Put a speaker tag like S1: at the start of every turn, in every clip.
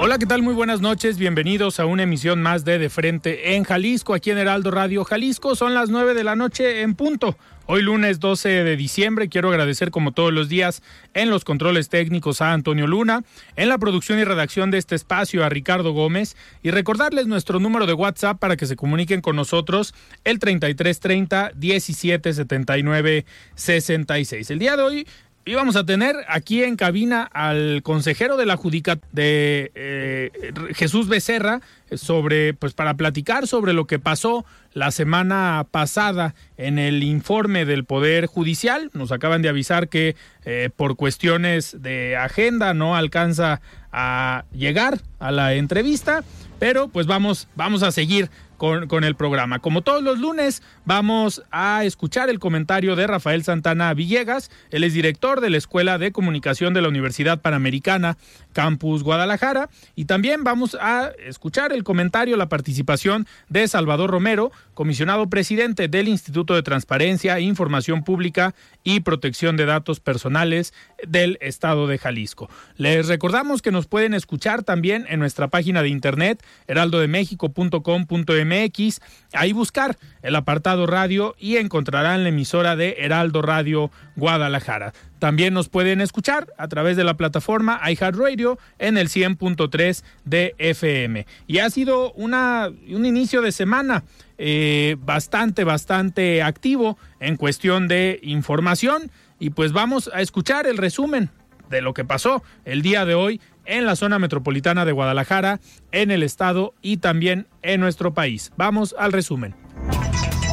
S1: Hola, ¿qué tal? Muy buenas noches. Bienvenidos a una emisión más de De Frente en Jalisco, aquí en Heraldo Radio Jalisco. Son las 9 de la noche en punto. Hoy lunes 12 de diciembre quiero agradecer como todos los días en los controles técnicos a Antonio Luna, en la producción y redacción de este espacio a Ricardo Gómez y recordarles nuestro número de WhatsApp para que se comuniquen con nosotros el 3330 1779 66. El día de hoy íbamos a tener aquí en cabina al consejero de la Judicat de eh, Jesús Becerra sobre pues para platicar sobre lo que pasó la semana pasada en el informe del Poder Judicial. Nos acaban de avisar que eh, por cuestiones de agenda no alcanza a llegar a la entrevista, pero pues vamos, vamos a seguir con, el programa. Como todos los lunes, vamos a escuchar el comentario de Rafael Santana Villegas. Él es director de la Escuela de Comunicación de la Universidad Panamericana, Campus Guadalajara. Y también vamos a escuchar el comentario, la participación de Salvador Romero, comisionado presidente del Instituto de Transparencia, Información Pública y Protección de Datos Personales del Estado de Jalisco. Les recordamos que nos pueden escuchar también en nuestra página de internet heraldodemexico.com.mx MX, ahí buscar el apartado radio y encontrarán la emisora de Heraldo Radio Guadalajara. También nos pueden escuchar a través de la plataforma iHeartRadio en el 100.3 de FM. Y ha sido una, un inicio de semana eh, bastante, bastante activo en cuestión de información. Y pues vamos a escuchar el resumen de lo que pasó el día de hoy en la zona metropolitana de Guadalajara, en el estado y también en nuestro país. Vamos al resumen.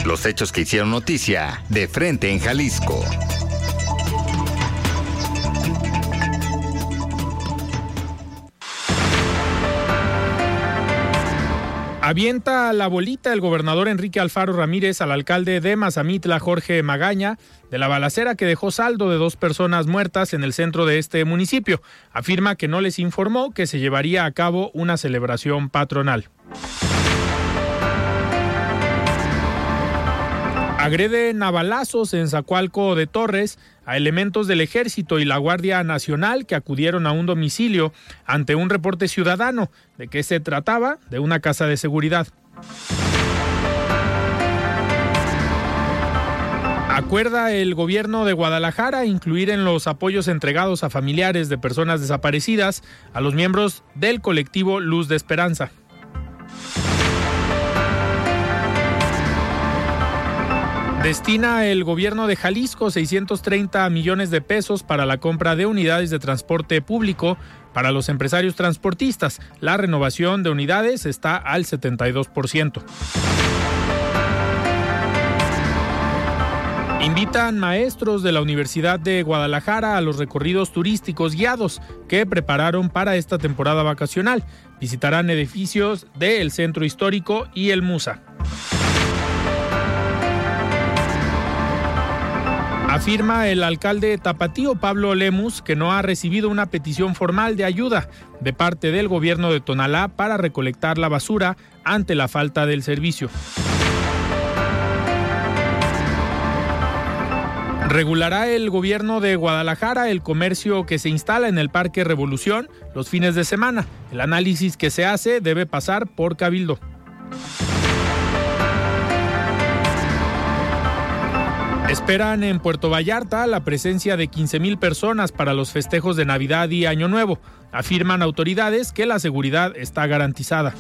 S2: Los hechos que hicieron noticia de frente en Jalisco.
S1: Avienta la bolita el gobernador Enrique Alfaro Ramírez al alcalde de Mazamitla, Jorge Magaña, de la balacera que dejó saldo de dos personas muertas en el centro de este municipio. Afirma que no les informó que se llevaría a cabo una celebración patronal. Agrede navalazos en Zacualco de Torres a elementos del Ejército y la Guardia Nacional que acudieron a un domicilio ante un reporte ciudadano de que se trataba de una casa de seguridad. Acuerda el gobierno de Guadalajara incluir en los apoyos entregados a familiares de personas desaparecidas a los miembros del colectivo Luz de Esperanza. Destina el gobierno de Jalisco 630 millones de pesos para la compra de unidades de transporte público para los empresarios transportistas. La renovación de unidades está al 72%. Invitan maestros de la Universidad de Guadalajara a los recorridos turísticos guiados que prepararon para esta temporada vacacional. Visitarán edificios del Centro Histórico y el Musa. Afirma el alcalde Tapatío Pablo Lemus que no ha recibido una petición formal de ayuda de parte del gobierno de Tonalá para recolectar la basura ante la falta del servicio. Regulará el gobierno de Guadalajara el comercio que se instala en el Parque Revolución los fines de semana. El análisis que se hace debe pasar por Cabildo. Esperan en Puerto Vallarta la presencia de 15 mil personas para los festejos de Navidad y Año Nuevo. Afirman autoridades que la seguridad está garantizada.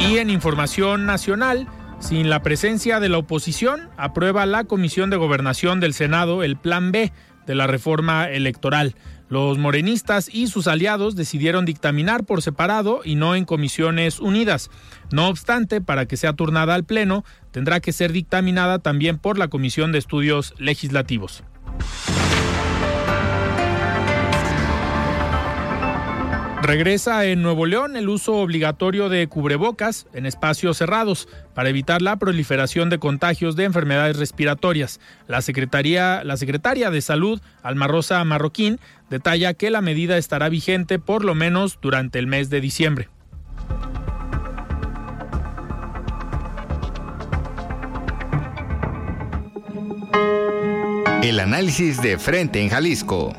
S1: Y en información nacional, sin la presencia de la oposición, aprueba la Comisión de Gobernación del Senado el Plan B de la reforma electoral. Los morenistas y sus aliados decidieron dictaminar por separado y no en comisiones unidas. No obstante, para que sea turnada al Pleno, tendrá que ser dictaminada también por la Comisión de Estudios Legislativos. Regresa en Nuevo León el uso obligatorio de cubrebocas en espacios cerrados para evitar la proliferación de contagios de enfermedades respiratorias. La Secretaría, la Secretaria de Salud, Alma Rosa Marroquín, detalla que la medida estará vigente por lo menos durante el mes de diciembre.
S2: El análisis de frente en Jalisco.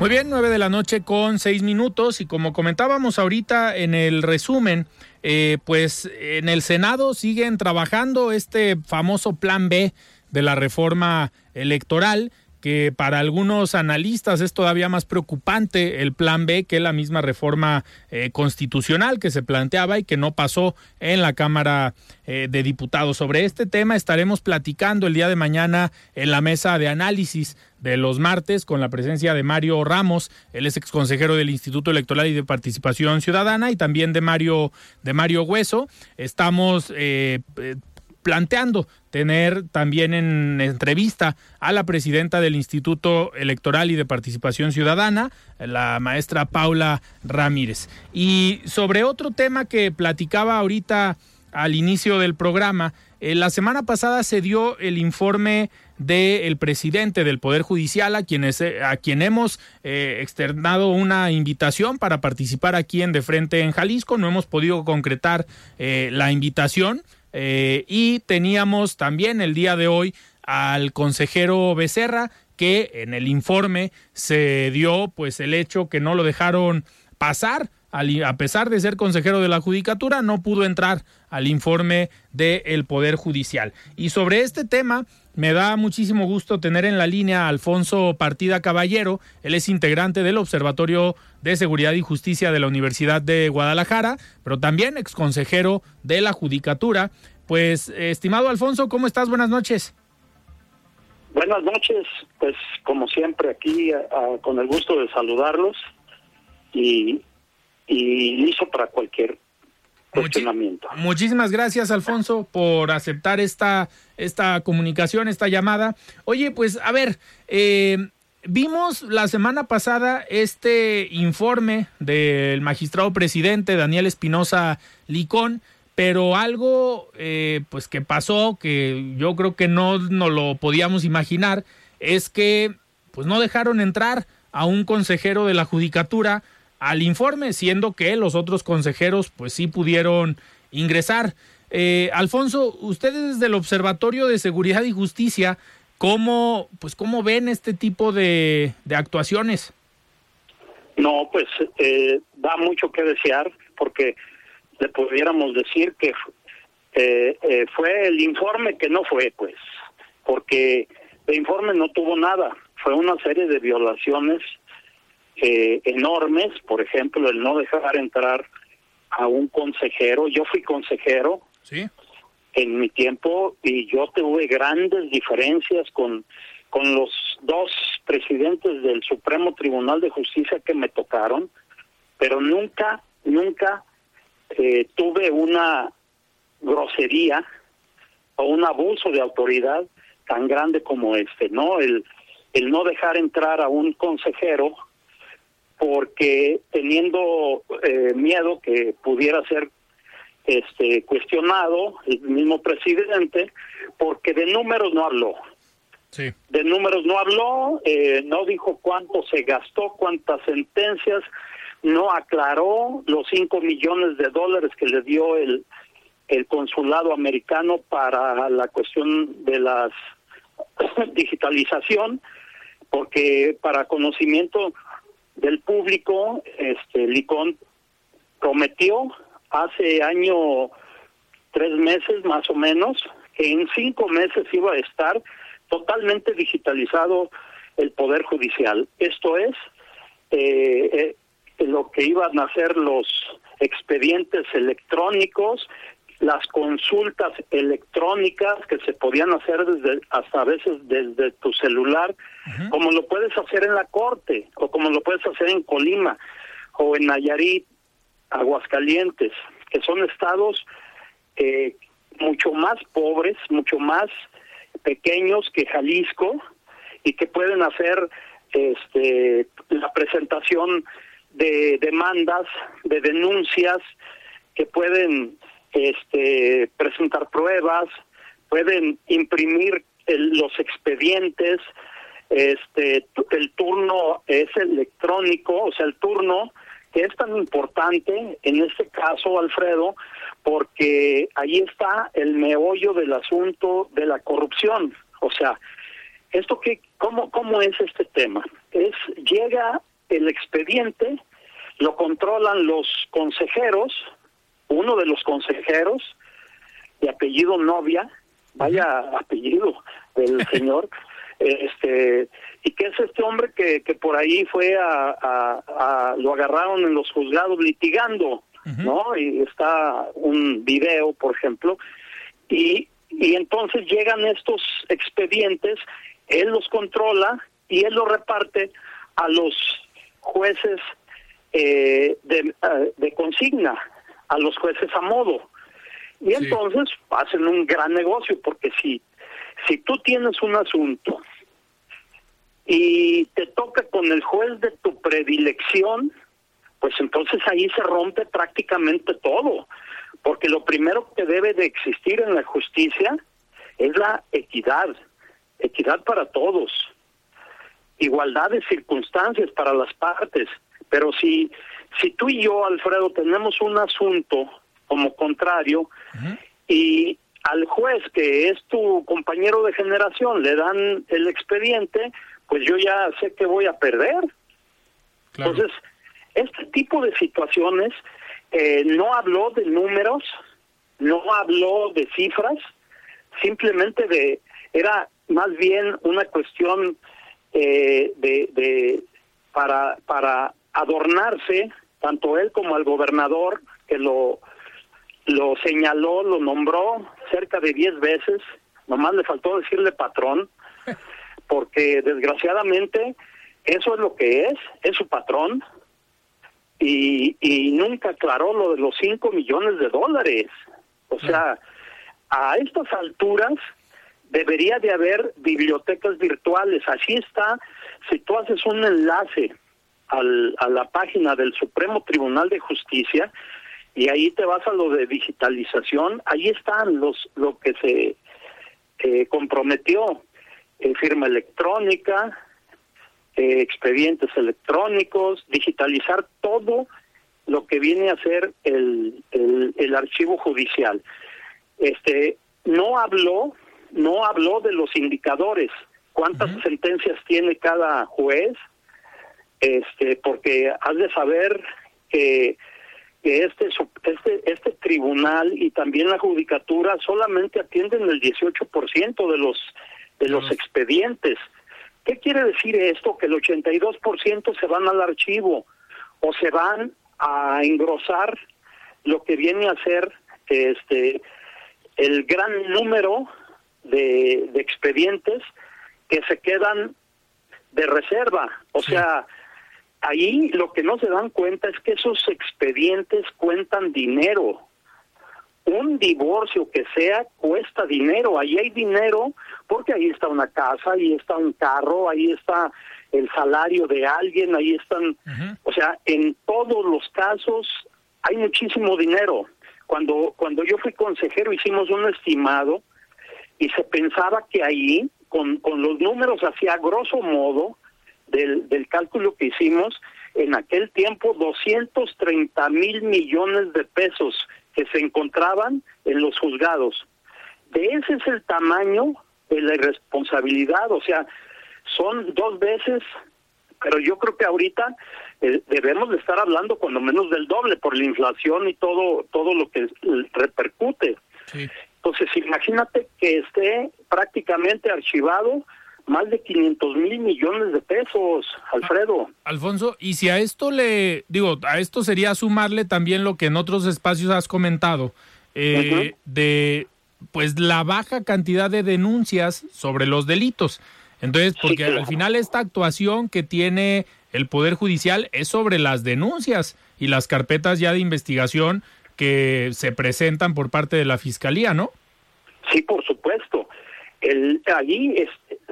S1: Muy bien, nueve de la noche con seis minutos y como comentábamos ahorita en el resumen, eh, pues en el Senado siguen trabajando este famoso plan B de la reforma electoral que para algunos analistas es todavía más preocupante el plan B que la misma reforma eh, constitucional que se planteaba y que no pasó en la Cámara eh, de Diputados. Sobre este tema estaremos platicando el día de mañana en la mesa de análisis de los martes con la presencia de Mario Ramos, él es exconsejero del Instituto Electoral y de Participación Ciudadana y también de Mario de Mario Hueso. Estamos eh, planteando tener también en entrevista a la presidenta del Instituto Electoral y de Participación Ciudadana, la maestra Paula Ramírez. Y sobre otro tema que platicaba ahorita al inicio del programa, eh, la semana pasada se dio el informe del presidente del Poder Judicial, a, quienes, eh, a quien hemos eh, externado una invitación para participar aquí en De Frente en Jalisco. No hemos podido concretar la invitación. Eh, y teníamos también el día de hoy al consejero Becerra, que en el informe se dio pues el hecho que no lo dejaron pasar, a pesar de ser consejero de la Judicatura, no pudo entrar al informe del Poder Judicial. Y sobre este tema, me da muchísimo gusto tener en la línea a Alfonso Partida Caballero. Él es integrante del Observatorio de Seguridad y Justicia de la Universidad de Guadalajara, pero también exconsejero de la Judicatura. Pues, estimado Alfonso, ¿cómo estás? Buenas noches.
S3: Buenas noches, pues como siempre aquí con el gusto de saludarlos y, y listo para cualquier
S1: muchísimas gracias, Alfonso, por aceptar esta, esta comunicación, esta llamada. Oye, pues a ver, eh, vimos la semana pasada este informe del magistrado presidente Daniel Espinosa Licón, pero algo eh, pues que pasó que yo creo que no nos lo podíamos imaginar es que pues no dejaron entrar a un consejero de la judicatura al informe, siendo que los otros consejeros pues sí pudieron ingresar. Eh, Alfonso, ustedes del Observatorio de Seguridad y Justicia, ¿cómo, pues, cómo ven este tipo de, actuaciones?
S3: No, pues eh, da mucho que desear porque le pudiéramos decir que eh, fue el informe que no fue, pues, porque el informe no tuvo nada, fue una serie de violaciones eh, enormes, por ejemplo, el no dejar entrar a un consejero. Yo fui consejero en mi tiempo y yo tuve grandes diferencias con, con los dos presidentes del Supremo Tribunal de Justicia que me tocaron, pero nunca, nunca eh, tuve una grosería o un abuso de autoridad tan grande como este, ¿no? El, el no dejar entrar a un consejero porque teniendo eh, miedo que pudiera ser este cuestionado el mismo presidente porque de números no habló sí. de números no habló eh, no dijo cuánto se gastó cuántas sentencias no aclaró los cinco millones de dólares que le dio el el consulado americano para la cuestión de la digitalización porque para conocimiento del público, este Licón prometió hace año tres meses más o menos que en cinco meses iba a estar totalmente digitalizado el poder judicial. Esto es eh, eh, lo que iban a hacer los expedientes electrónicos, las consultas electrónicas que se podían hacer desde hasta a veces desde tu celular, como lo puedes hacer en la corte o como lo puedes hacer en Colima o en Nayarit, Aguascalientes, que son estados eh, mucho más pobres, mucho más pequeños que Jalisco y que pueden hacer este la presentación de demandas, de denuncias, que pueden este, presentar pruebas, pueden imprimir los expedientes, este, el turno es electrónico, o sea, el turno que es tan importante en este caso, Alfredo, porque ahí está el meollo del asunto de la corrupción. O sea, esto que, ¿cómo, cómo es este tema? Es, llega el expediente, lo controlan los consejeros, uno de los consejeros, de apellido Novia, vaya apellido del señor, este y que es este hombre que, que por ahí fue a, a, lo agarraron en los juzgados litigando, ¿no? Y está un video, por ejemplo, y, y entonces llegan estos expedientes, él los controla y él los reparte a los jueces eh, de, eh, de consigna, a los jueces a modo. Y entonces hacen un gran negocio, porque si, si tú tienes un asunto y te toca con el juez de tu predilección, pues entonces ahí se rompe prácticamente todo, porque lo primero que debe de existir en la justicia es la equidad, equidad para todos, igualdad de circunstancias para las partes, pero si si tú y yo, Alfredo, tenemos un asunto como contrario y al juez que es tu compañero de generación le dan el expediente, pues yo ya sé que voy a perder. Entonces, este tipo de situaciones eh, no habló de números, no habló de cifras, simplemente de era más bien una cuestión eh, de, de para para adornarse, tanto él como el gobernador, que lo, lo señaló, lo nombró cerca de diez veces, nomás le faltó decirle patrón, porque desgraciadamente eso es lo que es, es su patrón, y, y nunca aclaró lo de los cinco millones de dólares. O sea, a estas alturas debería de haber bibliotecas virtuales. Así está, si tú haces un enlace al, a la página del Supremo Tribunal de Justicia y ahí te vas a lo de digitalización, ahí están los lo que se eh, comprometió, eh, firma electrónica, eh, expedientes electrónicos, digitalizar todo lo que viene a ser el, el, el archivo judicial. Este no habló, no habló de los indicadores, cuántas sentencias tiene cada juez, este porque has de saber que, que este, este este tribunal y también la judicatura solamente atienden el 18% de los de los expedientes. ¿Qué quiere decir esto? Que el 82% se van al archivo o se van a engrosar lo que viene a ser este el gran número de, de expedientes que se quedan de reserva. O sea, ahí lo que no se dan cuenta es que esos expedientes cuentan dinero. Un divorcio que sea cuesta dinero, ahí hay dinero porque ahí está una casa, ahí está un carro, ahí está el salario de alguien, ahí están, o sea, en todos los casos hay muchísimo dinero. Cuando cuando yo fui consejero hicimos un estimado y se pensaba que ahí con con los números hacía grosso modo del, del cálculo que hicimos, en aquel tiempo 230 mil millones de pesos que se encontraban en los juzgados. De ese es el tamaño de la irresponsabilidad, o sea, son dos veces, pero yo creo que ahorita eh, debemos de estar hablando cuando menos del doble por la inflación y todo todo lo que repercute. Entonces, imagínate que esté prácticamente archivado más de 500 mil millones de pesos, Alfredo.
S1: Alfonso, y si a esto le, digo, a esto sería sumarle también lo que en otros espacios has comentado, eh, de pues la baja cantidad de denuncias sobre los delitos. Entonces, porque al final esta actuación que tiene el Poder Judicial es sobre las denuncias y las carpetas ya de investigación que se presentan por parte de la Fiscalía, ¿no?
S3: Sí, por supuesto. El, allí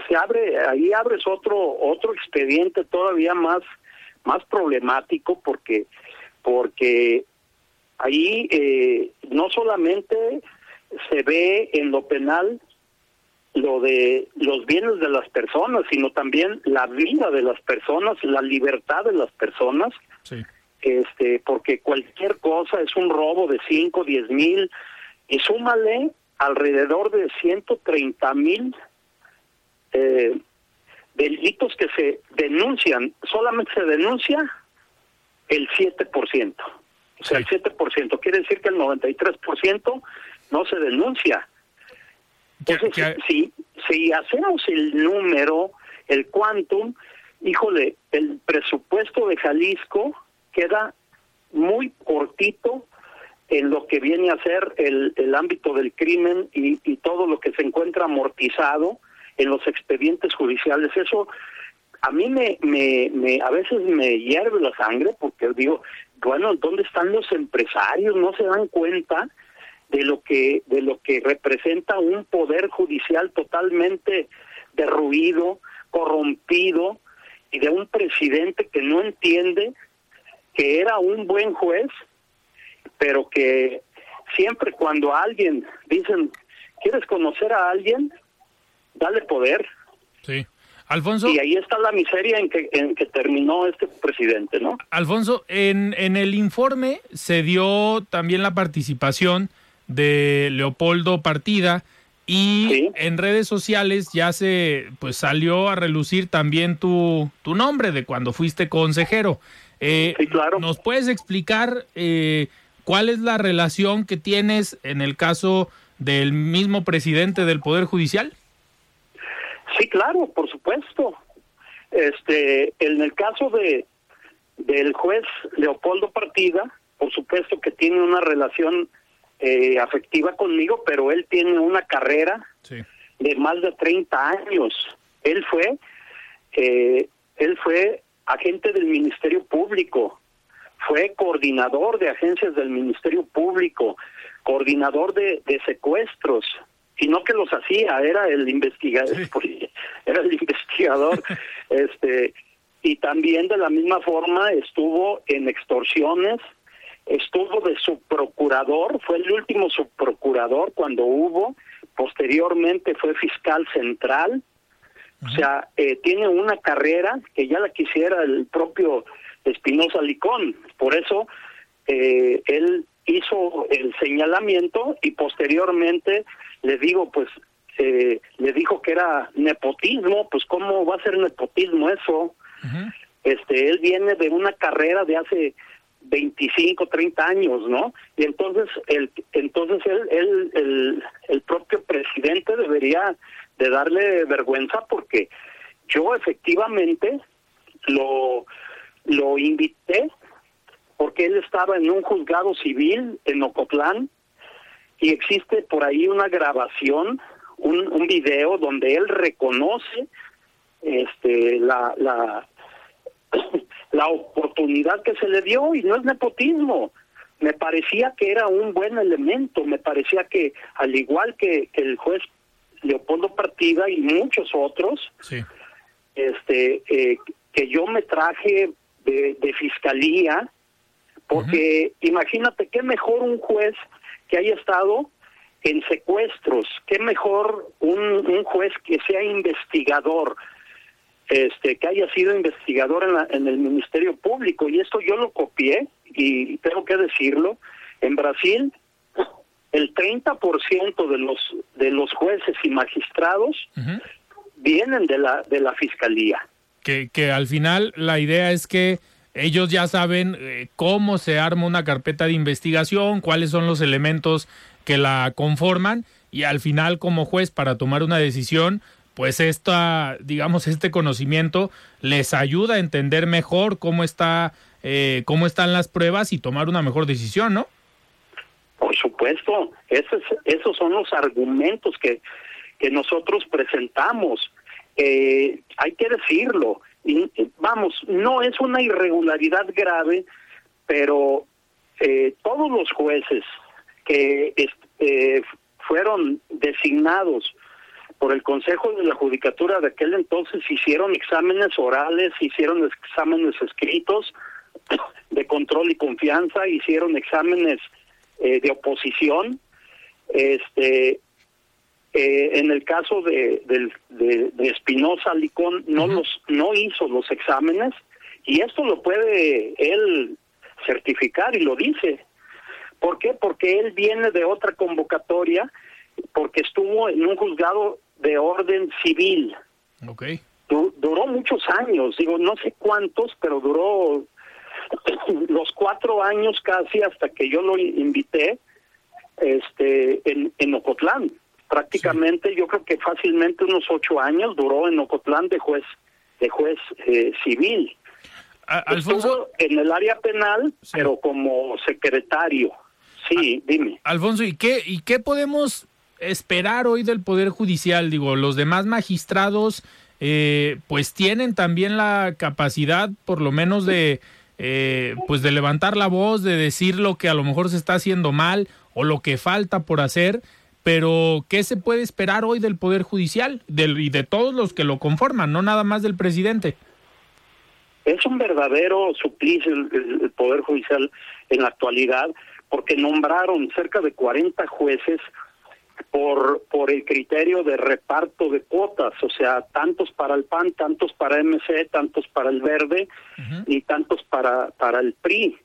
S3: se abre, ahí abres otro otro expediente todavía más más problemático porque porque ahí eh, no solamente se ve en lo penal lo de los bienes de las personas, sino también la vida de las personas, la libertad de las personas, este, porque cualquier cosa es un robo de 5, 10 mil, y súmale alrededor de 130 mil eh, delitos que se denuncian, solamente se denuncia el 7%. O sea, el 7%. Quiere decir que el 93% no se denuncia. Entonces, si, si hacemos el número, el quantum, híjole, el presupuesto de Jalisco queda muy cortito en lo que viene a ser el, el ámbito del crimen y, y todo lo que se encuentra amortizado en los expedientes judiciales. Eso a mí me, me, a veces me hierve la sangre porque digo, bueno, ¿dónde están los empresarios? No se dan cuenta de lo que de lo que representa un poder judicial totalmente derruido, corrompido y de un presidente que no entiende que era un buen juez, pero que siempre cuando alguien dicen, ¿quieres conocer a alguien? Dale poder.
S1: Sí. Alfonso.
S3: Y ahí está la miseria en que, en que terminó este presidente, ¿no?
S1: Alfonso, en, en el informe se dio también la participación de Leopoldo Partida y en redes sociales ya se pues salió a relucir también tu, tu nombre de cuando fuiste consejero.
S3: Eh, claro.
S1: ¿Nos puedes explicar eh, cuál es la relación que tienes en el caso del mismo presidente del Poder Judicial?
S3: Sí, claro, por supuesto. Este, en el caso de del juez Leopoldo Partida, por supuesto que tiene una relación eh, afectiva conmigo, pero él tiene una carrera de más de 30 años. Él fue, eh, él fue agente del Ministerio Público, fue coordinador de agencias del Ministerio Público, coordinador de, de secuestros, y no que los hacía, era el investigador, era el investigador, este, y también de la misma forma estuvo en extorsiones, estuvo de subprocurador, fue el último subprocurador cuando hubo, posteriormente fue fiscal central, o sea, eh, tiene una carrera que ya la quisiera el propio Espinosa Licón, por eso eh, él hizo el señalamiento y posteriormente le digo, pues, eh, le dijo que era nepotismo, pues, ¿cómo va a ser nepotismo eso? Este, él viene de una carrera de hace 25, 30 años, ¿no? Y entonces el entonces él, él el, el propio presidente debería de darle vergüenza porque yo efectivamente lo lo invité porque él estaba en un juzgado civil en Ocotlán y existe por ahí una grabación, un, un video donde él reconoce este la la la oportunidad que se le dio y no es nepotismo. Me parecía que era un buen elemento, me parecía que al igual que, el juez Leopoldo Partida y muchos otros, este eh, que yo me traje de, de fiscalía, porque imagínate qué mejor un juez que haya estado en secuestros, qué mejor un, un juez que sea investigador, este que haya sido investigador en, la, en el Ministerio Público. Y esto yo lo copié y tengo que decirlo. En Brasil el 30% de los de los jueces y magistrados vienen de la, de la fiscalía.
S1: Que, que al final la idea es que ellos ya saben eh, cómo se arma una carpeta de investigación, cuáles son los elementos que la conforman y al final como juez para tomar una decisión, pues esta, digamos, este conocimiento les ayuda a entender mejor cómo está, eh, cómo están las pruebas y tomar una mejor decisión, ¿no?
S3: Por supuesto, esos, esos son los argumentos que, que nosotros presentamos. Eh, hay que decirlo, y, vamos, no es una irregularidad grave, pero eh, todos los jueces que eh, fueron designados por el Consejo de la Judicatura de aquel entonces hicieron exámenes orales, hicieron exámenes escritos de control y confianza, hicieron exámenes eh, de oposición. Este, eh, en el caso de, de, de Espinosa Licón no los no hizo los exámenes y esto lo puede él certificar y lo dice. ¿Por qué? Porque él viene de otra convocatoria, porque estuvo en un juzgado de orden civil.
S1: Okay.
S3: duró muchos años, digo, no sé cuántos, pero duró los cuatro años casi hasta que yo lo invité este en, en Ocotlán. Prácticamente yo creo que fácilmente unos ocho años duró en Ocotlán de juez de juez eh, civil.
S1: Alfonso,
S3: Estuvo en el área penal, pero como secretario. Sí, dime.
S1: Alfonso, ¿y qué, ¿y qué podemos esperar hoy del Poder Judicial? Digo, los demás magistrados, eh, pues tienen también la capacidad, por lo menos, de, eh, pues de levantar la voz, de decir lo que a lo mejor se está haciendo mal o lo que falta por hacer. Pero, ¿qué se puede esperar hoy del Poder Judicial del, y de todos los que lo conforman, no nada más del presidente?
S3: Es un verdadero suplicio el, el Poder Judicial en la actualidad, porque nombraron cerca de 40 jueces por por el criterio de reparto de cuotas, o sea, tantos para el PAN, tantos para MC, tantos para el Verde uh -huh. y tantos para para el PRI.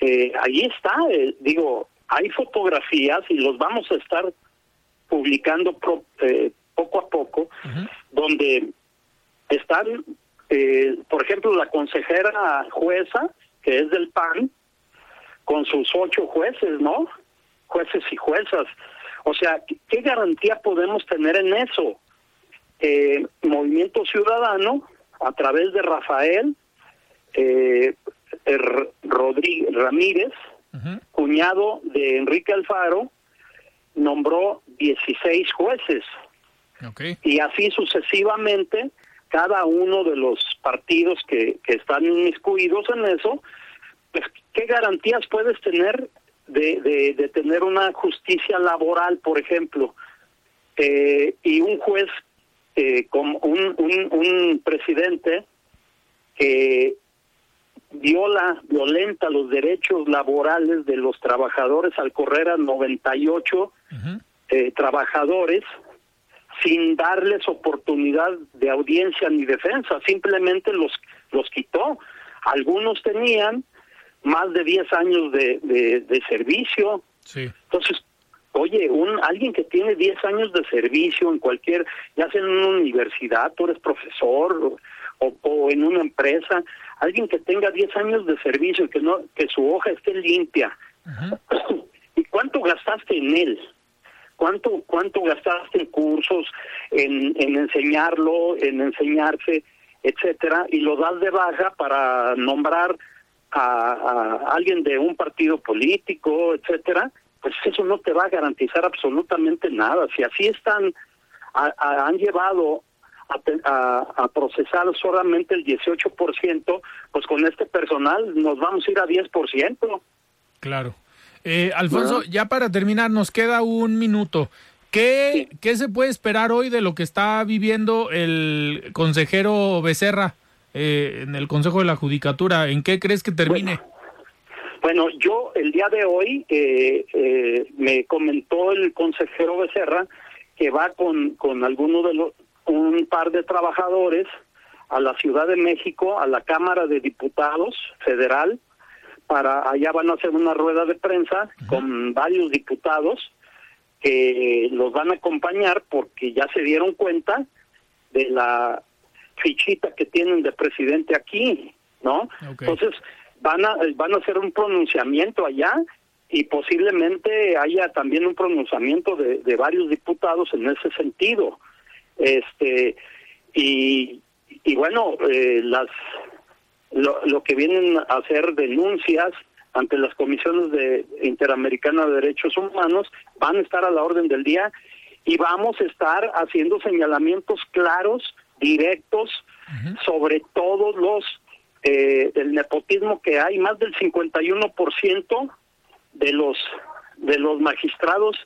S3: Eh, ahí está, eh, digo, hay fotografías y los vamos a estar publicando pro, eh, poco a poco, uh -huh. donde están, eh, por ejemplo, la consejera jueza, que es del PAN, con sus ocho jueces, ¿no? Jueces y juezas. O sea, ¿qué garantía podemos tener en eso? Eh, Movimiento Ciudadano, a través de Rafael eh, Rodríguez Ramírez, uh -huh. cuñado de Enrique Alfaro, nombró 16 jueces.
S1: Okay.
S3: Y así sucesivamente, cada uno de los partidos que, que están inmiscuidos en eso, pues, ¿qué garantías puedes tener de, de, de tener una justicia laboral, por ejemplo, eh, y un juez eh, como un, un, un presidente que viola, violenta los derechos laborales de los trabajadores al correr a 98 uh -huh. eh, trabajadores sin darles oportunidad de audiencia ni defensa, simplemente los los quitó. Algunos tenían más de 10 años de, de, de servicio.
S1: Sí.
S3: Entonces, oye, un alguien que tiene 10 años de servicio en cualquier, ya sea en una universidad, tú eres profesor o, o en una empresa, alguien que tenga 10 años de servicio y que no que su hoja esté limpia. ¿Y cuánto gastaste en él? ¿Cuánto cuánto gastaste en cursos, en, en enseñarlo, en enseñarse, etcétera, y lo das de baja para nombrar a, a, alguien de un partido político, etcétera, pues eso no te va a garantizar absolutamente nada. Si así están, a, a, han llevado a, a, procesar solamente el 18%, pues con este personal nos vamos a ir a 10%.
S1: Claro. Eh, Alfonso, bueno. ya para terminar, nos queda un minuto. ¿Qué, sí. ¿Qué se puede esperar hoy de lo que está viviendo el consejero Becerra? eh, en el Consejo de la Judicatura. ¿En qué crees que termine?
S3: Bueno, bueno yo el día de hoy eh, eh, me comentó el consejero Becerra que va con, con alguno de los, un par de trabajadores a la Ciudad de México, a la Cámara de Diputados Federal, para allá van a hacer una rueda de prensa uh -huh. con varios diputados que los van a acompañar porque ya se dieron cuenta de la fichita que tienen de presidente aquí, ¿no? Entonces van a van a hacer un pronunciamiento allá y posiblemente haya también un pronunciamiento de, de varios diputados en ese sentido, este y y bueno eh, las lo, lo que vienen a hacer denuncias ante las comisiones de Interamericana de Derechos Humanos van a estar a la orden del día y vamos a estar haciendo señalamientos claros, directos, sobre todos los eh, el nepotismo que hay, más del 51% de los de los magistrados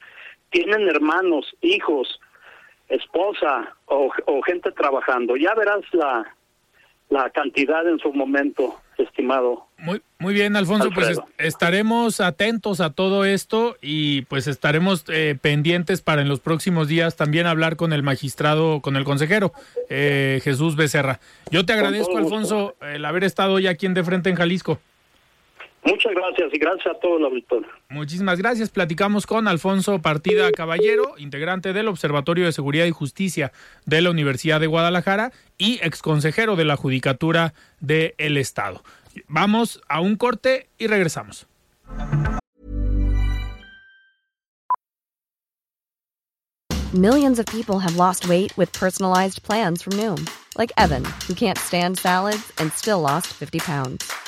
S3: tienen hermanos, hijos, esposa o, o gente trabajando. Ya verás la la cantidad en su momento, estimado.
S1: Muy, muy bien, Alfonso, pues estaremos atentos a todo esto y pues estaremos eh, pendientes para en los próximos días también hablar con el magistrado, con el consejero eh, Jesús Becerra. Yo te agradezco, Alfonso, el haber estado hoy aquí en De Frente en Jalisco.
S3: Muchas gracias y gracias a todos los auditorio.
S1: Muchísimas gracias. Platicamos con Alfonso Partida Caballero, integrante del Observatorio de Seguridad y Justicia de la Universidad de Guadalajara y exconsejero de la Judicatura del Estado. Vamos a un corte y regresamos.
S4: Millions of people have lost weight with personalized plans from Noom, like Evan, who can't stand salads and still lost 50 pounds.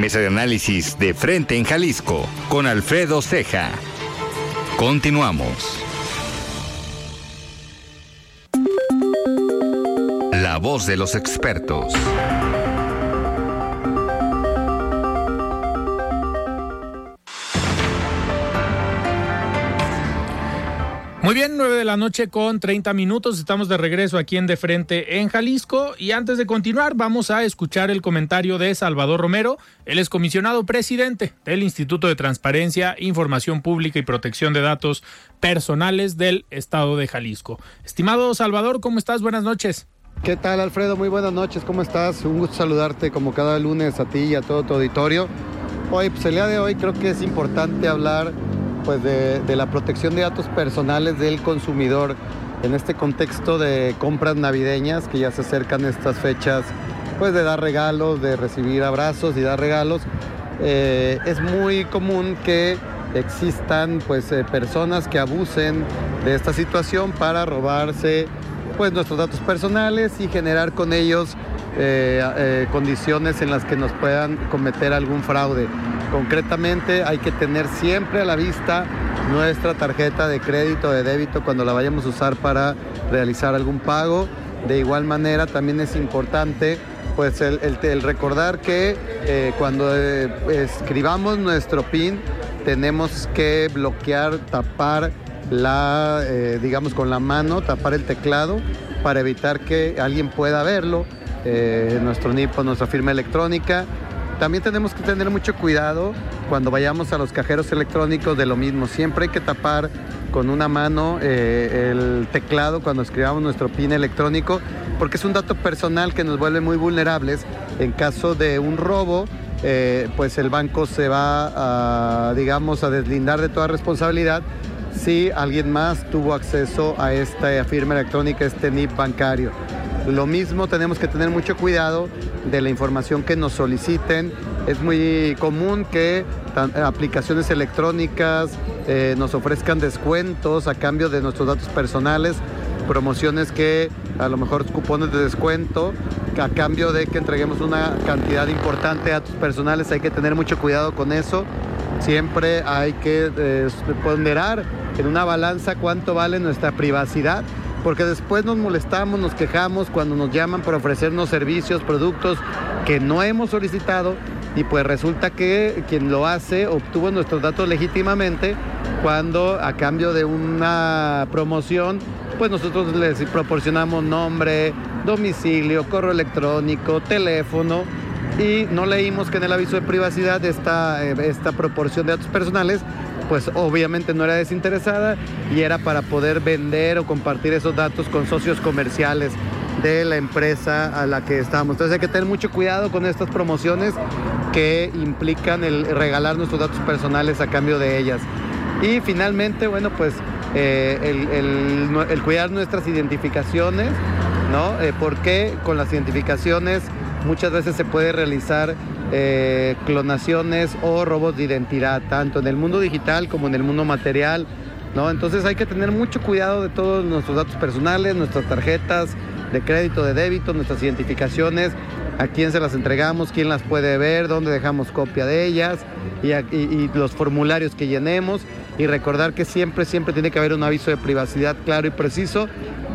S2: Mesa de análisis de frente en Jalisco con Alfredo Ceja. Continuamos. La voz de los expertos.
S1: Muy bien, 9 de la noche con 30 minutos. Estamos de regreso aquí en De Frente en Jalisco. Y antes de continuar, vamos a escuchar el comentario de Salvador Romero. Él es comisionado presidente del Instituto de Transparencia, Información Pública y Protección de Datos Personales del Estado de Jalisco. Estimado Salvador, ¿cómo estás? Buenas noches.
S5: ¿Qué tal, Alfredo? Muy buenas noches, ¿cómo estás? Un gusto saludarte como cada lunes a ti y a todo tu auditorio. Hoy, pues el día de hoy creo que es importante hablar pues, de, la protección de datos personales del consumidor en este contexto de compras navideñas que ya se acercan estas fechas, pues de dar regalos, de recibir abrazos y dar regalos. Eh, es muy común que existan pues eh, personas que abusen de esta situación para robarse pues nuestros datos personales y generar con ellos eh, condiciones en las que nos puedan cometer algún fraude. Concretamente hay que tener siempre a la vista nuestra tarjeta de crédito o de débito cuando la vayamos a usar para realizar algún pago. De igual manera también es importante pues el, recordar que eh, cuando eh, escribamos nuestro PIN tenemos que bloquear, tapar la, eh, digamos con la mano, tapar el teclado para evitar que alguien pueda verlo, nuestro NIP nuestra firma electrónica. También tenemos que tener mucho cuidado cuando vayamos a los cajeros electrónicos de lo mismo. Siempre hay que tapar con una mano eh, el teclado cuando escribamos nuestro PIN electrónico, porque es un dato personal que nos vuelve muy vulnerables en caso de un robo. eh, pues el banco se va a, digamos, a deslindar de toda responsabilidad si alguien más tuvo acceso a esta firma electrónica, este NIP bancario. Lo mismo tenemos que tener mucho cuidado de la información que nos soliciten. Es muy común que aplicaciones electrónicas, eh, nos ofrezcan descuentos a cambio de nuestros datos personales, promociones que a lo mejor cupones de descuento a cambio de que entreguemos una cantidad importante de datos personales. Hay que tener mucho cuidado con eso. Siempre hay que eh, ponderar en una balanza cuánto vale nuestra privacidad porque después nos molestamos, nos quejamos cuando nos llaman para ofrecernos servicios, productos que no hemos solicitado y pues resulta que quien lo hace obtuvo nuestros datos legítimamente cuando a cambio de una promoción pues nosotros les proporcionamos nombre, domicilio, correo electrónico, teléfono y no leímos que en el aviso de privacidad esta, eh, esta proporción de datos personales pues obviamente no era desinteresada y era para poder vender o compartir esos datos con socios comerciales de la empresa a la que estamos. Entonces hay que tener mucho cuidado con estas promociones que implican el regalar nuestros datos personales a cambio de ellas. Y finalmente, bueno, pues eh, el, cuidar nuestras identificaciones, ¿no? Eh, porque con las identificaciones muchas veces se puede realizar eh, clonaciones o robos de identidad, tanto en el mundo digital como en el mundo material. ¿no? Entonces hay que tener mucho cuidado de todos nuestros datos personales, nuestras tarjetas de crédito, de débito, nuestras identificaciones, a quién se las entregamos, quién las puede ver, dónde dejamos copia de ellas y, y los formularios que llenemos y recordar que siempre, siempre tiene que haber un aviso de privacidad claro y preciso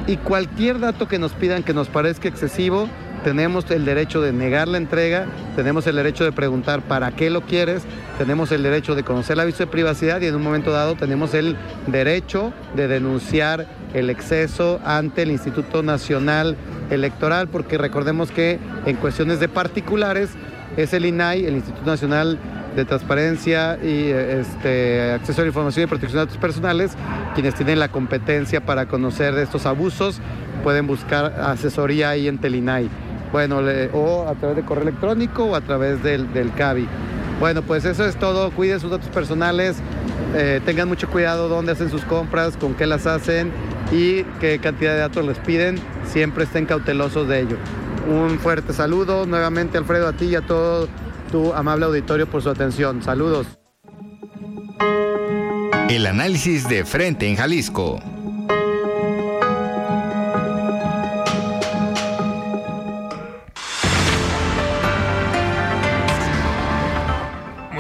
S5: y cualquier dato que nos pidan que nos parezca excesivo, tenemos el derecho de negar la entrega, tenemos el derecho de preguntar para qué lo quieres, tenemos el derecho de conocer el aviso de privacidad y en un momento dado tenemos el derecho de denunciar el exceso ante el Instituto Nacional Electoral, porque recordemos que en cuestiones de particulares es el INAI, el Instituto Nacional de Transparencia y este, Acceso a la Información y Protección de Datos Personales, quienes tienen la competencia para conocer de estos abusos, pueden buscar asesoría ahí en Telinay bueno, o a través de correo electrónico o a través del, del CABI. Bueno, pues eso es todo. Cuiden sus datos personales, eh, tengan mucho cuidado dónde hacen sus compras, con qué las hacen y qué cantidad de datos les piden. Siempre estén cautelosos de ello. Un fuerte saludo nuevamente, Alfredo, a ti y a todo tu amable auditorio por su atención. Saludos.
S2: El análisis de frente en Jalisco.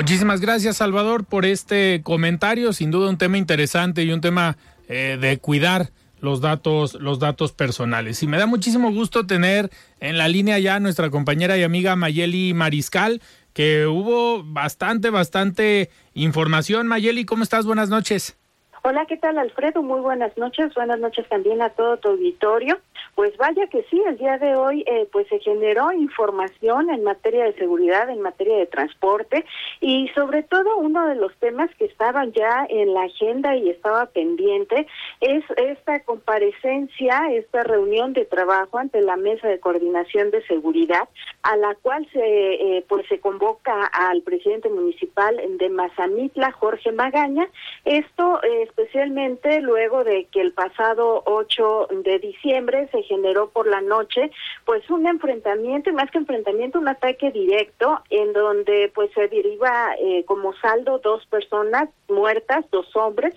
S1: Muchísimas gracias, Salvador, por este comentario. Sin duda un tema interesante y un tema eh, de cuidar los datos, los datos personales. Y me da muchísimo gusto tener en la línea ya nuestra compañera y amiga Mayeli Mariscal, que hubo bastante, bastante información. Mayeli, ¿cómo estás? Buenas noches.
S6: Hola, ¿qué tal Alfredo? Muy buenas noches. Buenas noches también a todo tu auditorio. Pues vaya que sí, el día de hoy eh, pues se generó información en materia de seguridad, en materia de transporte y sobre todo uno de los temas que estaban ya en la agenda y estaba pendiente es esta comparecencia, esta reunión de trabajo ante la mesa de coordinación de seguridad a la cual se eh, pues se convoca al presidente municipal de Mazamitla, Jorge Magaña. Esto eh, especialmente luego de que el pasado 8 de diciembre se generó por la noche, pues un enfrentamiento, y más que enfrentamiento, un ataque directo, en donde pues se deriva eh, como saldo dos personas muertas, dos hombres,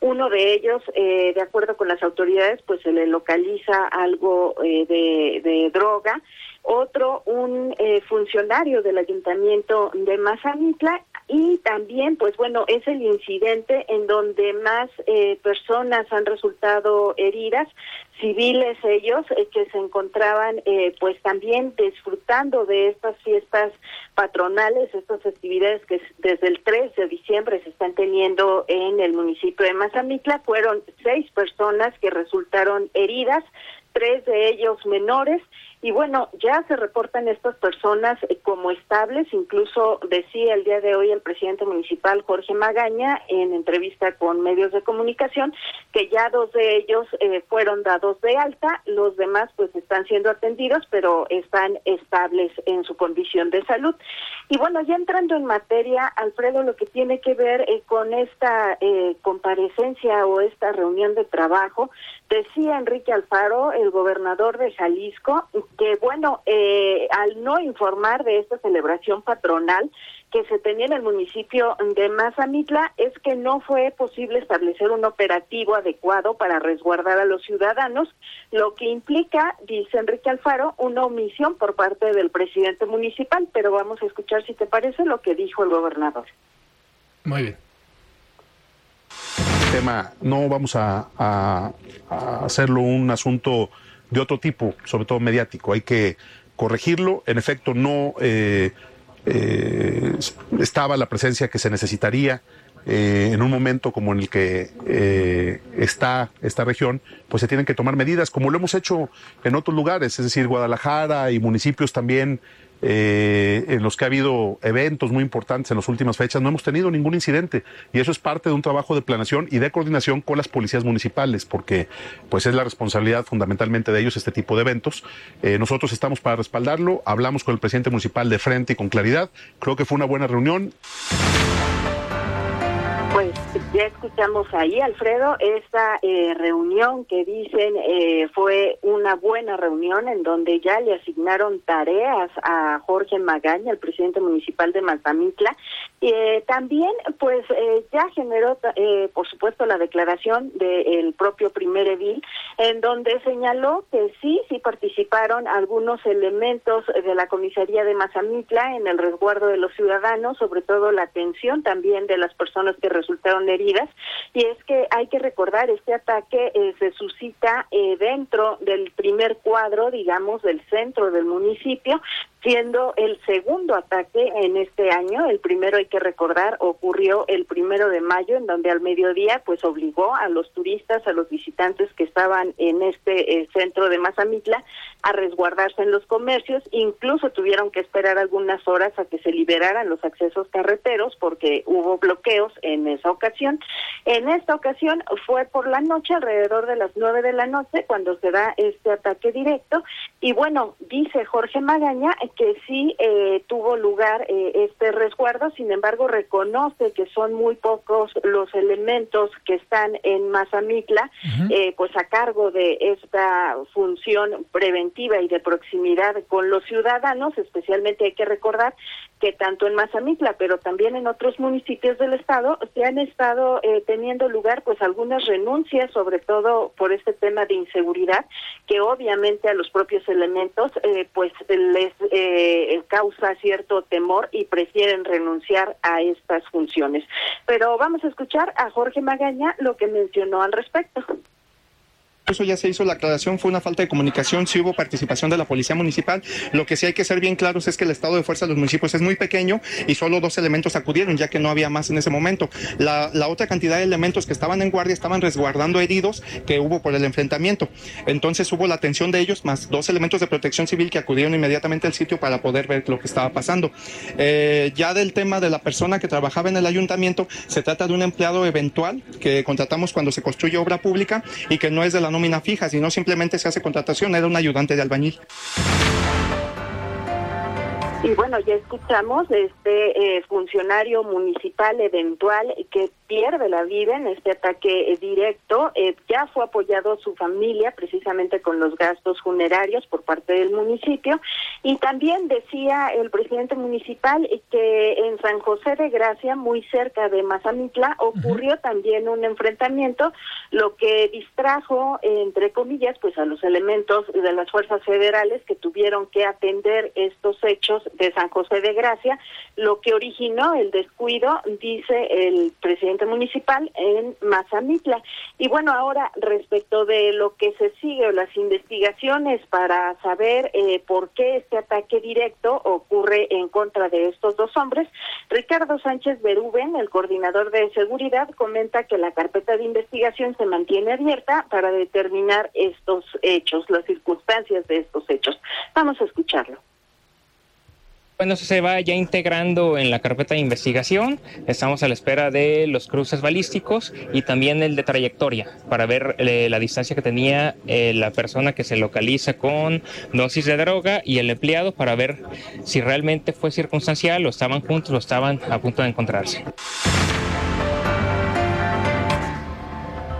S6: uno de ellos, eh, de acuerdo con las autoridades, pues se le localiza algo eh, de, droga, otro un funcionario del ayuntamiento de Mazamitla y también, pues bueno, es el incidente en donde más eh, personas han resultado heridas, civiles ellos, eh, que se encontraban eh, pues también disfrutando de estas fiestas patronales, estas actividades que desde el 3 de diciembre se están teniendo en el municipio de Mazamitla. Fueron seis personas que resultaron heridas, tres de ellos menores y bueno, ya se reportan estas personas eh, como estables, incluso decía el día de hoy el presidente municipal Jorge Magaña en entrevista con medios de comunicación que ya dos de ellos eh, fueron dados de alta, los demás pues están siendo atendidos, pero están estables en su condición de salud. Y bueno, ya entrando en materia, Alfredo, lo que tiene que ver eh, con esta comparecencia o esta reunión de trabajo, decía Enrique Alfaro, el gobernador de Jalisco, que bueno, eh, al no informar de esta celebración patronal, que se tenía en el municipio de Mazamitla es que no fue posible establecer un operativo adecuado para resguardar a los ciudadanos, lo que implica, dice Enrique Alfaro, una omisión por parte del presidente municipal, pero vamos a escuchar si te parece lo que dijo el gobernador.
S1: Muy bien.
S7: tema no vamos a, a hacerlo un asunto de otro tipo, sobre todo mediático. Hay que corregirlo. En efecto, no eh, eh, estaba la presencia que se necesitaría eh, en un momento como en el que eh, está esta región, pues se tienen que tomar medidas, como lo hemos hecho en otros lugares, es decir, Guadalajara y municipios también eh, en los que ha habido eventos muy importantes en las últimas fechas, no hemos tenido ningún incidente. Y eso es parte de un trabajo de planeación y de coordinación con las policías municipales, porque pues es la responsabilidad fundamentalmente de ellos este tipo de eventos. Eh, nosotros estamos para respaldarlo, hablamos con el presidente municipal de frente y con claridad. Creo que fue una buena reunión.
S6: Pues ya escuchamos ahí, Alfredo, esta eh, reunión que dicen eh, fue una buena reunión en donde ya le asignaron tareas a Jorge Magaña, el presidente municipal de Mazamitla. Eh, también, pues ya generó, por supuesto, la declaración del propio primer edil, en donde señaló que sí, sí participaron algunos elementos de la comisaría de Mazamitla en el resguardo de los ciudadanos, sobre todo la atención también de las personas que resultaron heridas. Y es que hay que recordar, este ataque eh, se suscita eh, dentro del primer cuadro, digamos, del centro del municipio, siendo el segundo ataque en este año. El primero, hay que recordar, ocurrió el primero de mayo, en donde al mediodía, pues obligó a los turistas, a los visitantes que estaban en este eh, centro de Mazamitla a resguardarse en los comercios. Incluso tuvieron que esperar algunas horas a que se liberaran los accesos carreteros porque hubo bloqueos en esa ocasión. En esta ocasión fue por la noche, alrededor de las nueve de la noche, cuando se da este ataque directo. Y bueno, dice Jorge Magaña que sí eh, tuvo lugar eh, este resguardo, sin embargo reconoce que son muy pocos los elementos que están en Mazamitla, eh, pues a cargo de esta función preventiva y de proximidad con los ciudadanos, especialmente hay que recordar que tanto en Mazamitla, pero también en otros municipios del estado, se han estado teniendo lugar pues algunas renuncias, sobre todo por este tema de inseguridad, que obviamente a los propios elementos pues les eh, causa cierto temor y prefieren renunciar a estas funciones. Pero vamos a escuchar a Jorge Magaña lo que mencionó al respecto.
S8: Eso ya se hizo la aclaración, fue una falta de comunicación, sí hubo participación de la Policía Municipal. Lo que sí hay que ser bien claros es que el estado de fuerza de los municipios es muy pequeño y solo dos elementos acudieron, ya que no había más en ese momento. La, otra cantidad de elementos que estaban en guardia estaban resguardando heridos que hubo por el enfrentamiento. Entonces hubo la atención de ellos, más dos elementos de protección civil que acudieron inmediatamente al sitio para poder ver lo que estaba pasando. Eh, ya del tema de la persona que trabajaba en el ayuntamiento, se trata de un empleado eventual que contratamos cuando se construye obra pública y que no es de la nómina fija, sino simplemente se hace contratación, era un ayudante de albañil.
S6: Y bueno, ya escuchamos este eh, funcionario municipal eventual que pierde la vida en este ataque eh, directo. Eh, ya fue apoyado su familia precisamente con los gastos funerarios por parte del municipio. Y también decía el presidente municipal que en San José de Gracia, muy cerca de Mazamitla, ocurrió también un enfrentamiento, lo que distrajo, entre comillas, pues a los elementos de las fuerzas federales que tuvieron que atender estos hechos de San José de Gracia, lo que originó el descuido, dice el presidente municipal en Mazamitla. Y bueno, ahora respecto de lo que se sigue o las investigaciones para saber eh, por qué este ataque directo ocurre en contra de estos dos hombres, Ricardo Sánchez Berúben, el coordinador de seguridad, comenta que la carpeta de investigación se mantiene abierta para determinar estos hechos, las circunstancias de estos hechos. Vamos a escucharlo.
S9: Bueno, eso se va ya integrando en la carpeta de investigación. Estamos a la espera de los cruces balísticos y también el de trayectoria para ver eh, la distancia que tenía eh, la persona que se localiza con dosis de droga y el empleado para ver si realmente fue circunstancial o estaban juntos o estaban a punto de encontrarse.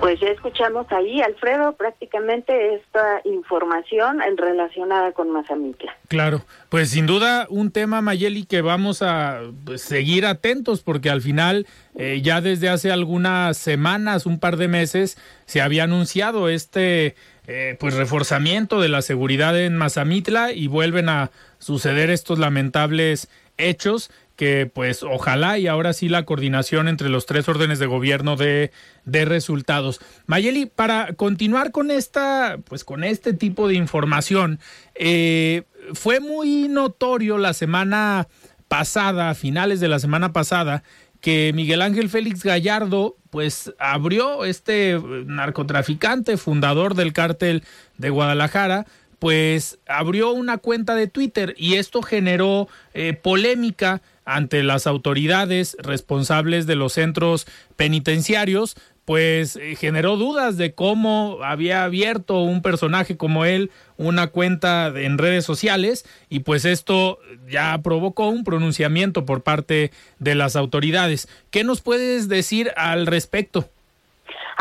S6: Pues ya escuchamos ahí, Alfredo, prácticamente esta información relacionada con Mazamitla.
S1: Claro, pues sin duda un tema, Mayeli, que vamos a pues, seguir atentos porque al final eh, ya desde hace algunas semanas, un par de meses, se había anunciado este eh, pues reforzamiento de la seguridad en Mazamitla y vuelven a suceder estos lamentables hechos que pues ojalá y ahora sí la coordinación entre los tres órdenes de gobierno de, resultados. Mayeli, para continuar con esta, pues con este tipo de información, eh, fue muy notorio la semana pasada, a finales de la semana pasada, que Miguel Ángel Félix Gallardo pues abrió este narcotraficante, fundador del cártel de Guadalajara, pues abrió una cuenta de Twitter y esto generó eh, polémica ante las autoridades responsables de los centros penitenciarios, pues eh, generó dudas de cómo había abierto un personaje como él una cuenta en redes sociales y pues esto ya provocó un pronunciamiento por parte de las autoridades. ¿Qué nos puedes decir al respecto?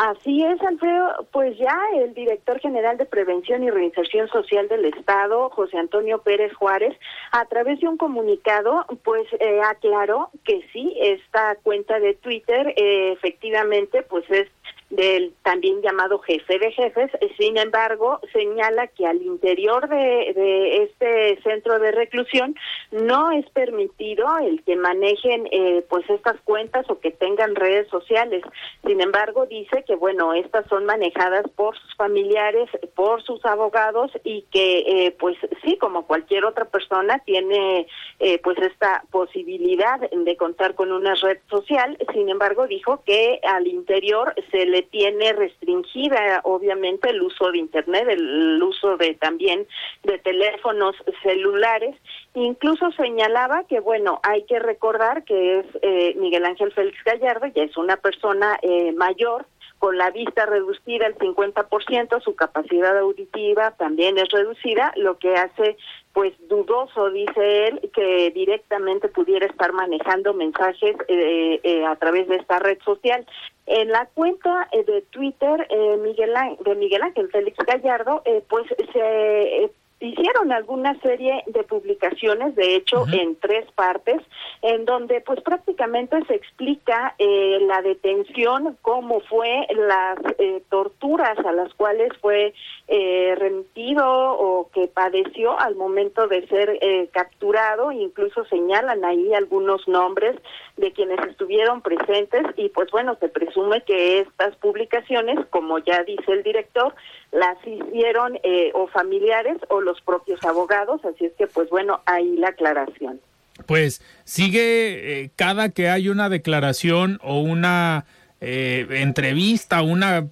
S6: Así es, Alfredo. Pues ya el director general de Prevención y Reinserción Social del Estado, José Antonio Pérez Juárez, a través de un comunicado, pues eh, aclaró que sí, esta cuenta de Twitter eh, efectivamente pues es del también llamado jefe de jefes. Sin embargo, señala que al interior de, de este centro de reclusión no es permitido el que manejen eh, pues estas cuentas o que tengan redes sociales. Sin embargo, dice que bueno, estas son manejadas por sus familiares, por sus abogados y que eh, pues sí, como cualquier otra persona tiene eh, pues esta posibilidad de contar con una red social. Sin embargo, dijo que al interior se le tiene restringida obviamente el uso de internet, el uso de también de teléfonos celulares. Incluso señalaba que bueno, hay que recordar que es eh, Miguel Ángel Félix Gallardo, ya es una persona eh, mayor con la vista reducida al 50%, su capacidad auditiva también es reducida, lo que hace pues dudoso, dice él, que directamente pudiera estar manejando mensajes eh, eh, a través de esta red social. En la cuenta eh, de Twitter Miguel, de Miguel Ángel Félix Gallardo, pues se hicieron alguna serie de publicaciones, de hecho, en tres partes, en donde pues prácticamente se explica eh, la detención, cómo fue las eh, torturas a las cuales fue eh, remitido o que padeció al momento de ser eh, capturado, incluso señalan ahí algunos nombres de quienes estuvieron presentes y pues bueno, se presume que estas publicaciones, como ya dice el director, las hicieron eh, o familiares o los propios abogados, así es que pues bueno, ahí la aclaración.
S1: Pues sigue eh, cada que hay una declaración o una eh, entrevista, una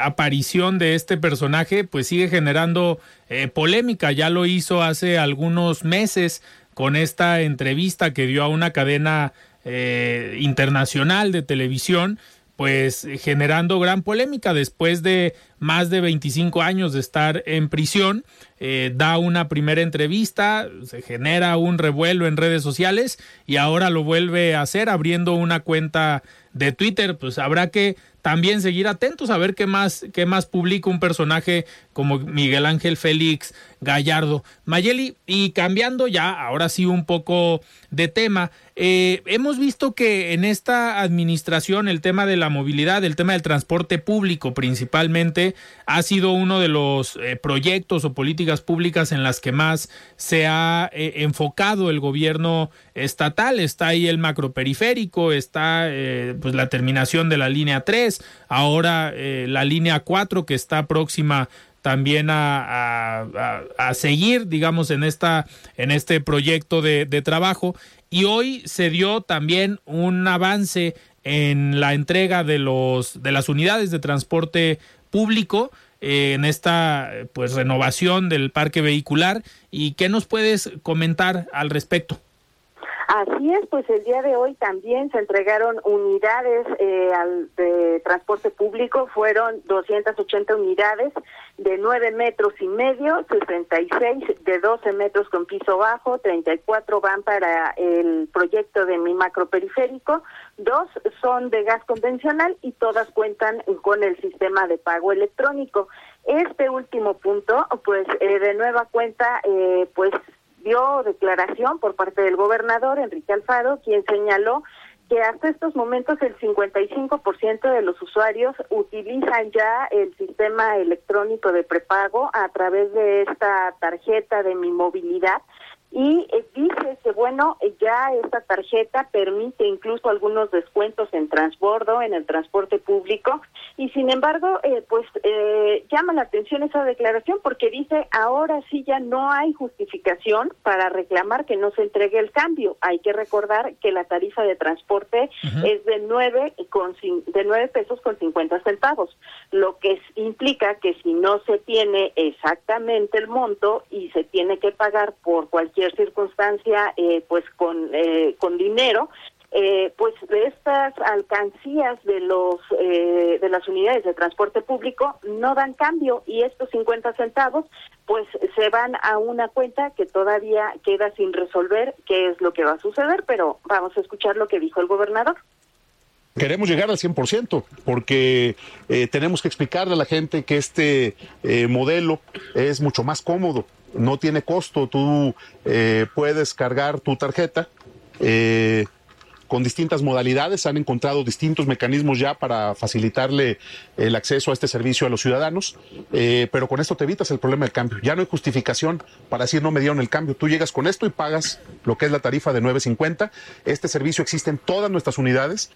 S1: aparición de este personaje, pues sigue generando polémica. Ya lo hizo hace algunos meses con esta entrevista que dio a una cadena internacional de televisión pues generando gran polémica después de más de 25 años de estar en prisión, eh, da una primera entrevista, se genera un revuelo en redes sociales y ahora lo vuelve a hacer abriendo una cuenta de Twitter, pues habrá que también seguir atentos a ver qué más, qué más publica un personaje como Miguel Ángel Félix Gallardo. Mayeli, y cambiando ya, ahora sí un poco de tema, eh, hemos visto que en esta administración el tema de la movilidad, el tema del transporte público principalmente, ha sido uno de los eh, proyectos o políticas públicas en las que más se ha eh, enfocado el gobierno estatal. Está ahí el macroperiférico, está pues la terminación de la línea 3, ahora la línea 4 que está próxima también a, a, seguir, digamos, en, esta, en este proyecto de, de trabajo. Y hoy se dio también un avance en la entrega de los de las unidades de transporte público eh, en esta pues renovación del parque vehicular y qué nos puedes comentar al respecto.
S6: Así es, pues el día de hoy también se entregaron unidades eh, al, de transporte público, fueron 280 unidades de 9 metros y medio, 66 de 12 metros con piso bajo, 34 van para el proyecto de mi macroperiférico, dos son de gas convencional y todas cuentan con el sistema de pago electrónico. Este último punto, pues eh, de nueva cuenta, eh, pues dio declaración por parte del gobernador Enrique Alfaro, quien señaló que hasta estos momentos el 55% de los usuarios utilizan ya el sistema electrónico de prepago a través de esta tarjeta de mi movilidad y eh, dice que bueno ya esta tarjeta permite incluso algunos descuentos en transbordo en el transporte público y sin embargo eh, pues eh, llama la atención esa declaración porque dice ahora sí ya no hay justificación para reclamar que no se entregue el cambio hay que recordar que la tarifa de transporte es de nueve con de nueve pesos con cincuenta centavos lo que implica que si no se tiene exactamente el monto y se tiene que pagar por cualquier circunstancia eh, pues con, eh, con dinero, eh, pues estas alcancías de los de las unidades de transporte público no dan cambio y estos 50 centavos pues se van a una cuenta que todavía queda sin resolver qué es lo que va a suceder, pero vamos a escuchar lo que dijo el gobernador.
S7: Queremos llegar al 100% porque tenemos que explicarle a la gente que este modelo es mucho más cómodo no tiene costo, tú eh, puedes cargar tu tarjeta. Eh, con distintas modalidades, han encontrado distintos mecanismos ya para facilitarle el acceso a este servicio a los ciudadanos, eh, pero con esto te evitas el problema del cambio. Ya no hay justificación para decir no me dieron el cambio. Tú llegas con esto y pagas lo que es la tarifa de 9.50. Este servicio existe en todas nuestras unidades.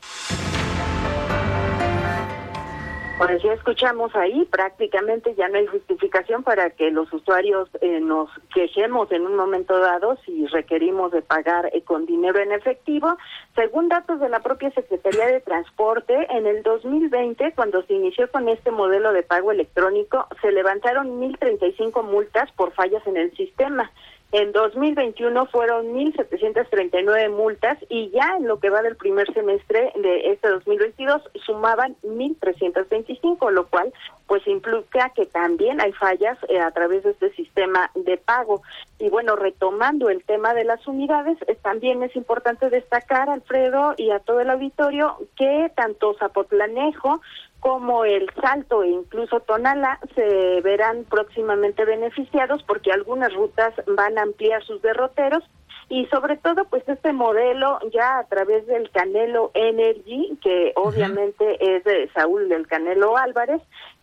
S6: Pues ya escuchamos ahí, prácticamente ya no hay justificación para que los usuarios eh, nos quejemos en un momento dado si requerimos de pagar eh, con dinero en efectivo. Según datos de la propia Secretaría de Transporte, en el 2020, cuando se inició con este modelo de pago electrónico, se levantaron 1.035 multas por fallas en el sistema. En 2021 fueron 1.739 multas y ya en lo que va del primer semestre de este 2022 sumaban 1.325, lo cual pues implica que también hay fallas eh, a través de este sistema de pago. Y bueno, retomando el tema de las unidades, eh, también es importante destacar, Alfredo, y a todo el auditorio, que tanto Zapotlanejo como el Salto e incluso Tonala se verán próximamente beneficiados porque algunas rutas van a ampliar sus derroteros y sobre todo pues este modelo ya a través del Canelo Energy que obviamente es de Saúl del Canelo Álvarez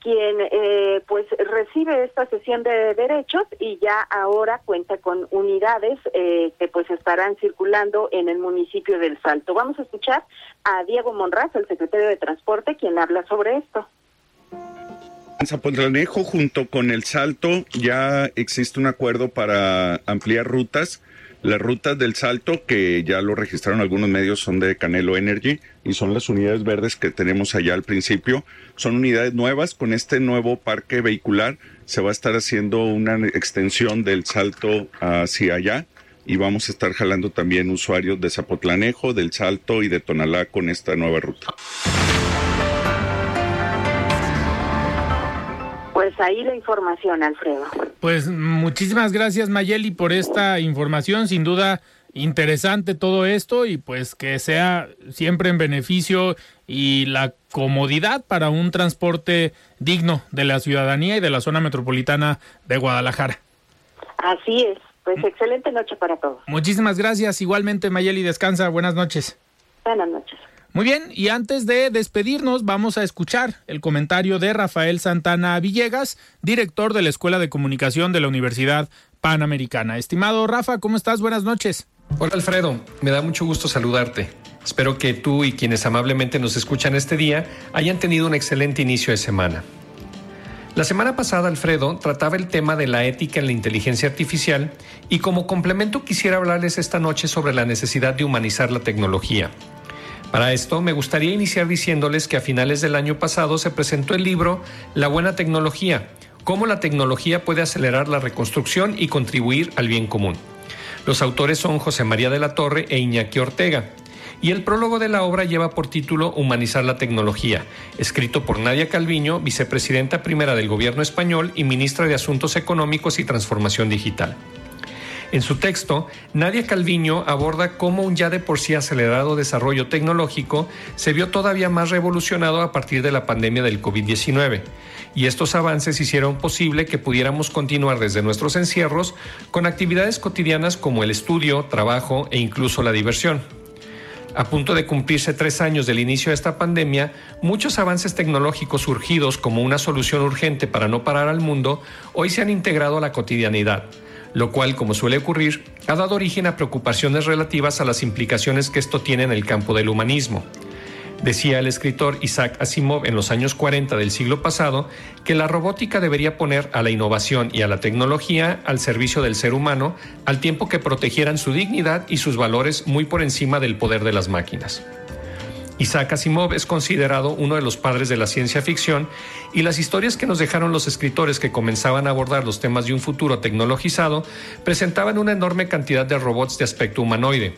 S6: quien eh, pues recibe esta sesión de derechos y ya ahora cuenta con unidades eh, que pues estarán circulando en el municipio del Salto. Vamos a escuchar a Diego Monraz, el secretario de Transporte, quien habla sobre esto.
S10: En Zapotlanejo, junto con el Salto, ya existe un acuerdo para ampliar rutas las rutas del salto, que ya lo registraron algunos medios, son de Canelo Energy y son las unidades verdes que tenemos allá al principio. Son unidades nuevas. Con este nuevo parque vehicular se va a estar haciendo una extensión del salto hacia allá y vamos a estar jalando también usuarios de Zapotlanejo, del Salto y de Tonalá con esta nueva ruta.
S6: Pues ahí la información, Alfredo.
S1: Pues muchísimas gracias, Mayeli, por esta información. Sin duda, interesante todo esto y pues que sea siempre en beneficio y la comodidad para un transporte digno de la ciudadanía y de la zona metropolitana de Guadalajara.
S6: Así es. Pues excelente noche para todos.
S1: Muchísimas gracias. Igualmente, Mayeli, descansa. Buenas noches.
S6: Buenas noches.
S1: Muy bien, y antes de despedirnos, vamos a escuchar el comentario de Rafael Santana Villegas, director de la Escuela de Comunicación de la Universidad Panamericana. Estimado Rafa, ¿cómo estás? Buenas noches.
S11: Hola Alfredo, me da mucho gusto saludarte. Espero que tú y quienes amablemente nos escuchan este día hayan tenido un excelente inicio de semana. La semana pasada, Alfredo, trataba el tema de la ética en la inteligencia artificial y como complemento quisiera hablarles esta noche sobre la necesidad de humanizar la tecnología. Para esto me gustaría iniciar diciéndoles que a finales del año pasado se presentó el libro La buena tecnología, cómo la tecnología puede acelerar la reconstrucción y contribuir al bien común. Los autores son José María de la Torre e Iñaki Ortega. Y el prólogo de la obra lleva por título Humanizar la tecnología, escrito por Nadia Calviño, vicepresidenta primera del gobierno español y ministra de Asuntos Económicos y Transformación Digital. En su texto, Nadia Calviño aborda cómo un ya de por sí acelerado desarrollo tecnológico se vio todavía más revolucionado a partir de la pandemia del COVID-19. Y estos avances hicieron posible que pudiéramos continuar desde nuestros encierros con actividades cotidianas como el estudio, trabajo e incluso la diversión. A punto de cumplirse tres años del inicio de esta pandemia, muchos avances tecnológicos surgidos como una solución urgente para no parar al mundo, hoy se han integrado a la cotidianidad lo cual, como suele ocurrir, ha dado origen a preocupaciones relativas a las implicaciones que esto tiene en el campo del humanismo. Decía el escritor Isaac Asimov en los años 40 del siglo pasado que la robótica debería poner a la innovación y a la tecnología al servicio del ser humano al tiempo que protegieran su dignidad y sus valores muy por encima del poder de las máquinas. Isaac Asimov es considerado uno de los padres de la ciencia ficción y las historias que nos dejaron los escritores que comenzaban a abordar los temas de un futuro tecnologizado presentaban una enorme cantidad de robots de aspecto humanoide.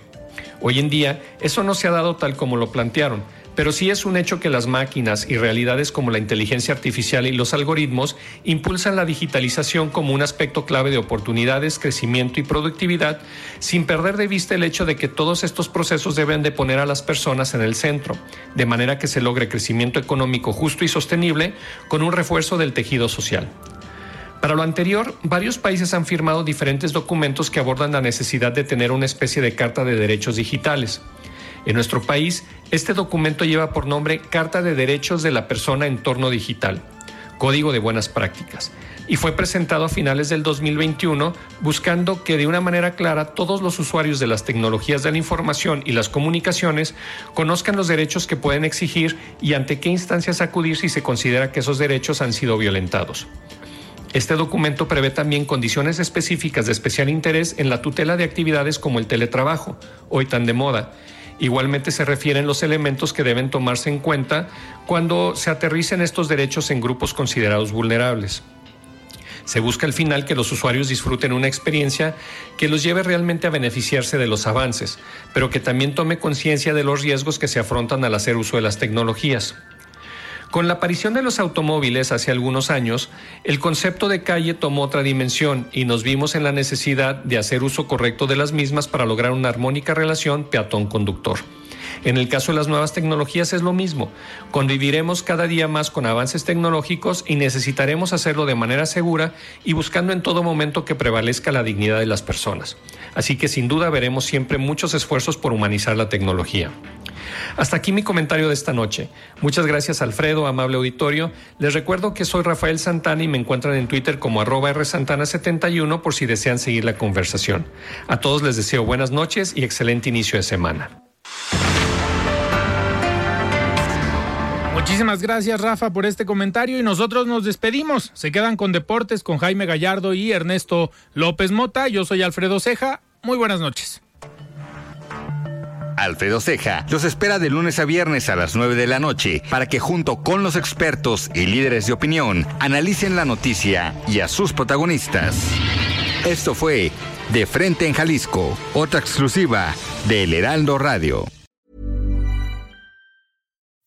S11: Hoy en día eso no se ha dado tal como lo plantearon, pero sí es un hecho que las máquinas y realidades como la inteligencia artificial y los algoritmos impulsan la digitalización como un aspecto clave de oportunidades, crecimiento y productividad, sin perder de vista el hecho de que todos estos procesos deben de poner a las personas en el centro, de manera que se logre crecimiento económico justo y sostenible con un refuerzo del tejido social. Para lo anterior, varios países han firmado diferentes documentos que abordan la necesidad de tener una especie de carta de derechos digitales. En nuestro país, este documento lleva por nombre Carta de Derechos de la Persona en Entorno Digital, Código de Buenas Prácticas, y fue presentado a finales del 2021 buscando que de una manera clara todos los usuarios de las tecnologías de la información y las comunicaciones conozcan los derechos que pueden exigir y ante qué instancias acudir si se considera que esos derechos han sido violentados. Este documento prevé también condiciones específicas de especial interés en la tutela de actividades como el teletrabajo, hoy tan de moda, Igualmente se refieren los elementos que deben tomarse en cuenta cuando se aterricen estos derechos en grupos considerados vulnerables. Se busca al final que los usuarios disfruten una experiencia que los lleve realmente a beneficiarse de los avances, pero que también tome conciencia de los riesgos que se afrontan al hacer uso de las tecnologías. Con la aparición de los automóviles hace algunos años, el concepto de calle tomó otra dimensión y nos vimos en la necesidad de hacer uso correcto de las mismas para lograr una armónica relación peatón-conductor. En el caso de las nuevas tecnologías es lo mismo. Conviviremos cada día más con avances tecnológicos y necesitaremos hacerlo de manera segura y buscando en todo momento que prevalezca la dignidad de las personas. Así que sin duda veremos siempre muchos esfuerzos por humanizar la tecnología. Hasta aquí mi comentario de esta noche. Muchas gracias Alfredo, amable auditorio. Les recuerdo que soy Rafael Santana y me encuentran en Twitter como arroba rsantana71 por si desean seguir la conversación. A todos les deseo buenas noches y excelente inicio de semana.
S1: Muchísimas gracias Rafa por este comentario y nosotros nos despedimos. Se quedan con deportes con Jaime Gallardo y Ernesto López Mota. Yo soy Alfredo Ceja. Muy buenas noches.
S2: Alfredo Ceja los espera de lunes a viernes a las 9 de la noche para que junto con los expertos y líderes de opinión analicen la noticia y a sus protagonistas. Esto fue De Frente en Jalisco, otra exclusiva de El Heraldo Radio.